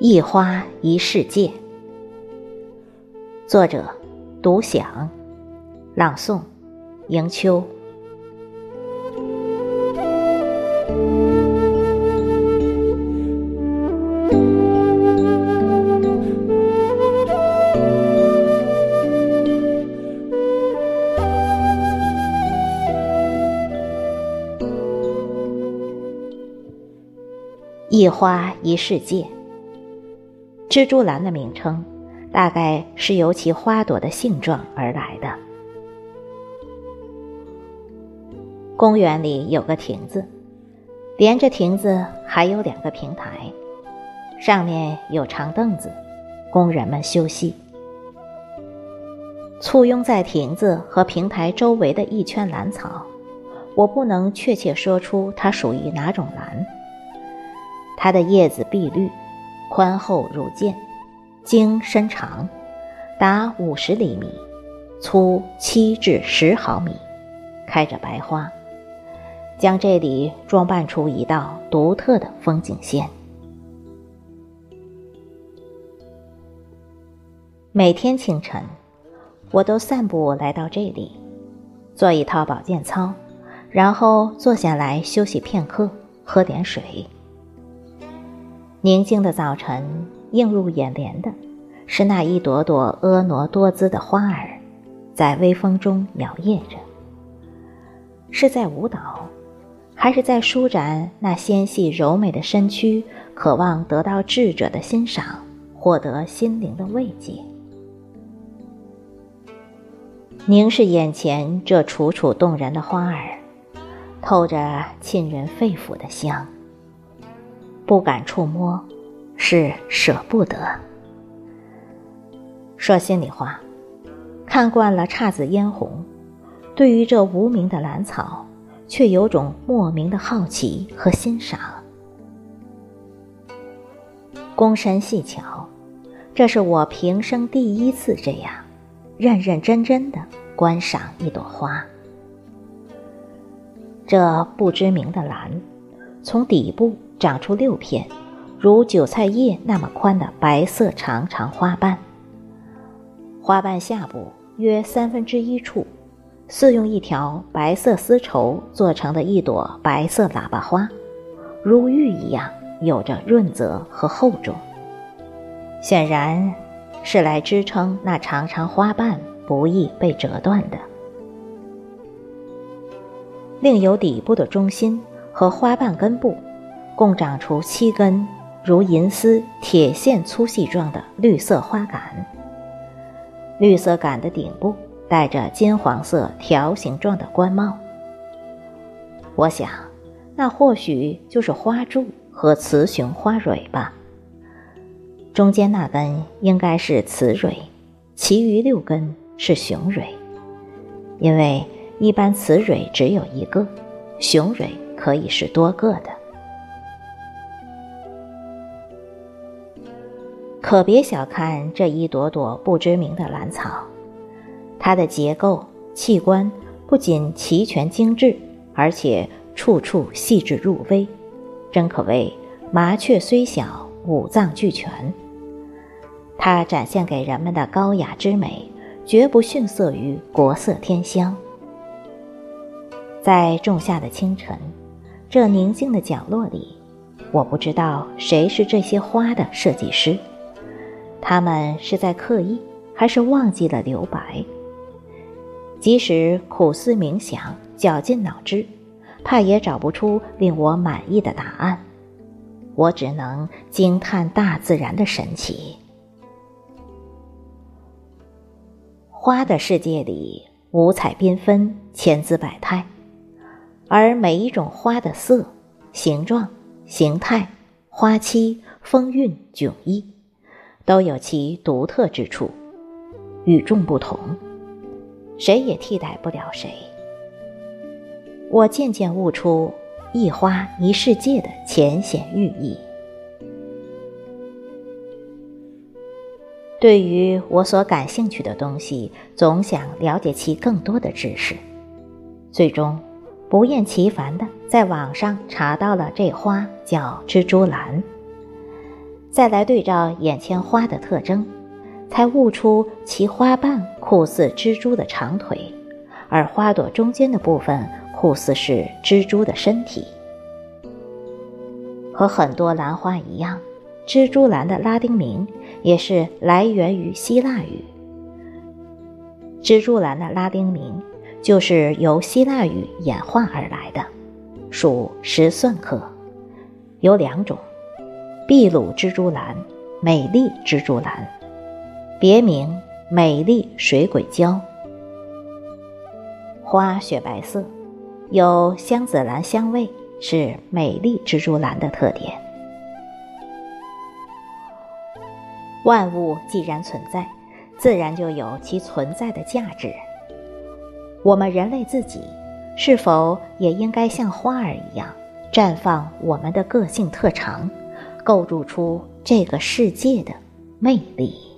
一花一世界，作者：独享，朗诵：迎秋。一花一世界。蜘蛛兰的名称，大概是由其花朵的性状而来的。公园里有个亭子，连着亭子还有两个平台，上面有长凳子，工人们休息。簇拥在亭子和平台周围的一圈兰草，我不能确切说出它属于哪种兰。它的叶子碧绿。宽厚如剑，茎深长，达五十厘米，粗七至十毫米，开着白花，将这里装扮出一道独特的风景线。每天清晨，我都散步来到这里，做一套保健操，然后坐下来休息片刻，喝点水。宁静的早晨，映入眼帘的是那一朵朵婀娜多姿的花儿，在微风中摇曳着。是在舞蹈，还是在舒展那纤细柔美的身躯，渴望得到智者的欣赏，获得心灵的慰藉？凝视眼前这楚楚动人的花儿，透着沁人肺腑的香。不敢触摸，是舍不得。说心里话，看惯了姹紫嫣红，对于这无名的兰草，却有种莫名的好奇和欣赏。躬身细瞧，这是我平生第一次这样，认认真真的观赏一朵花。这不知名的兰，从底部。长出六片，如韭菜叶那么宽的白色长长花瓣。花瓣下部约三分之一处，似用一条白色丝绸做成的一朵白色喇叭花，如玉一样，有着润泽和厚重。显然，是来支撑那长长花瓣不易被折断的。另有底部的中心和花瓣根部。共长出七根如银丝铁线粗细状的绿色花杆，绿色杆的顶部戴着金黄色条形状的冠帽。我想，那或许就是花柱和雌雄花蕊吧。中间那根应该是雌蕊，其余六根是雄蕊，因为一般雌蕊只有一个，雄蕊可以是多个的。可别小看这一朵朵不知名的兰草，它的结构器官不仅齐全精致，而且处处细致入微，真可谓麻雀虽小，五脏俱全。它展现给人们的高雅之美，绝不逊色于国色天香。在仲夏的清晨，这宁静的角落里，我不知道谁是这些花的设计师。他们是在刻意，还是忘记了留白？即使苦思冥想，绞尽脑汁，怕也找不出令我满意的答案。我只能惊叹大自然的神奇。花的世界里，五彩缤纷，千姿百态，而每一种花的色、形状、形态、花期、风韵、迥异。都有其独特之处，与众不同，谁也替代不了谁。我渐渐悟出“一花一世界”的浅显寓意。对于我所感兴趣的东西，总想了解其更多的知识，最终不厌其烦地在网上查到了这花叫蜘蛛兰。再来对照眼前花的特征，才悟出其花瓣酷似蜘蛛的长腿，而花朵中间的部分酷似是蜘蛛的身体。和很多兰花一样，蜘蛛兰的拉丁名也是来源于希腊语。蜘蛛兰的拉丁名就是由希腊语演化而来的，属石蒜科，有两种：秘鲁蜘蛛兰、美丽蜘蛛兰，别名美丽水鬼椒。花雪白色，有香紫兰香味。是美丽蜘蛛兰的特点。万物既然存在，自然就有其存在的价值。我们人类自己，是否也应该像花儿一样，绽放我们的个性特长，构筑出这个世界的魅力？